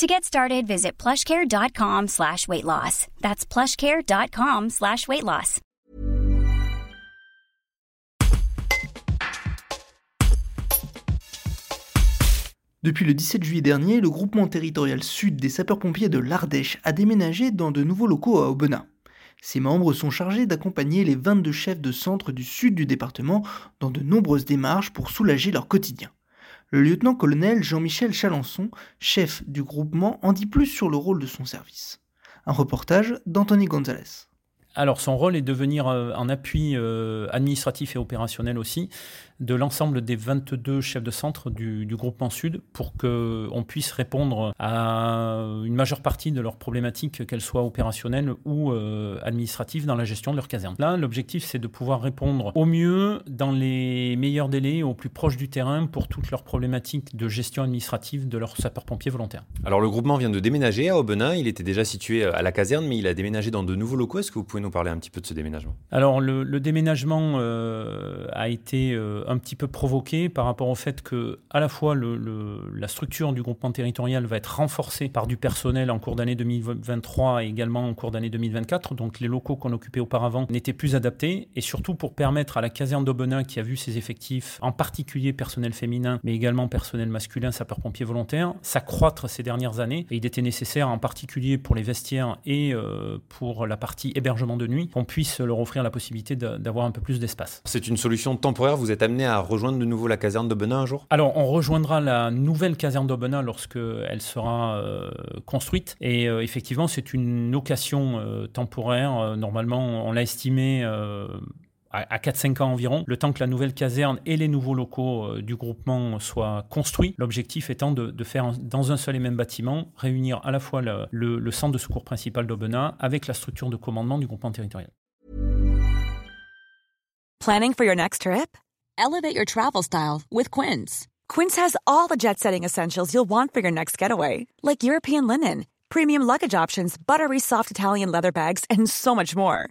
To get started, visit plushcare.com slash weight loss. That's plushcare.com slash weight loss. Depuis le 17 juillet dernier, le groupement territorial sud des sapeurs-pompiers de l'Ardèche a déménagé dans de nouveaux locaux à Aubenas. Ses membres sont chargés d'accompagner les 22 chefs de centre du sud du département dans de nombreuses démarches pour soulager leur quotidien. Le lieutenant-colonel Jean-Michel Chalençon, chef du groupement, en dit plus sur le rôle de son service. Un reportage d'Anthony Gonzalez. Alors son rôle est de venir euh, en appui euh, administratif et opérationnel aussi de l'ensemble des 22 chefs de centre du, groupement Sud pour qu'on puisse répondre à une majeure partie de leurs problématiques, qu'elles soient opérationnelles ou euh, administratives, dans la gestion de leur caserne. Là, l'objectif, c'est de pouvoir répondre au mieux, dans les meilleurs délais, au plus proche du terrain, pour toutes leurs problématiques de gestion administrative de leurs sapeurs-pompiers volontaires. Alors le groupement vient de déménager à Aubenas, il était déjà situé à la caserne, mais il a déménagé dans de nouveaux locaux. Est-ce que vous pouvez nous parler un petit peu de ce déménagement? Alors le, déménagement euh, a été... Euh, un petit peu provoqué par rapport au fait que à la fois la structure du groupement territorial va être renforcée par du personnel en cours d'année 2023 et également en cours d'année 2024. Donc les locaux qu'on occupait auparavant n'étaient plus adaptés et surtout pour permettre à la caserne d'Aubenas qui a vu ses effectifs, en particulier personnel féminin, mais également personnel masculin, sapeurs-pompiers volontaires, s'accroître ces dernières années. Et il était nécessaire, en particulier pour les vestiaires et euh, pour la partie hébergement de nuit, qu'on puisse leur offrir la possibilité d'avoir un peu plus d'espace. C'est une solution temporaire. Vous êtes amené à rejoindre de nouveau la caserne d'Aubenas un jour? Alors, on rejoindra la nouvelle caserne d'Aubenas lorsqu'elle sera euh, construite. Et euh, effectivement, c'est une location euh, temporaire. normalement, on l'a estimé à 4-5 ans environ, le temps que la nouvelle caserne et les nouveaux locaux du groupement soient construits. L'objectif étant de, faire dans un seul et même bâtiment, réunir à la fois le, le centre de secours principal d'Aubenas avec la structure de commandement du groupement territorial. Planning for your next trip? Elevate your travel style with Quince. Quince has all the jet setting essentials you'll want for your next getaway, like European linen, premium luggage options, buttery soft Italian leather bags, and so much more.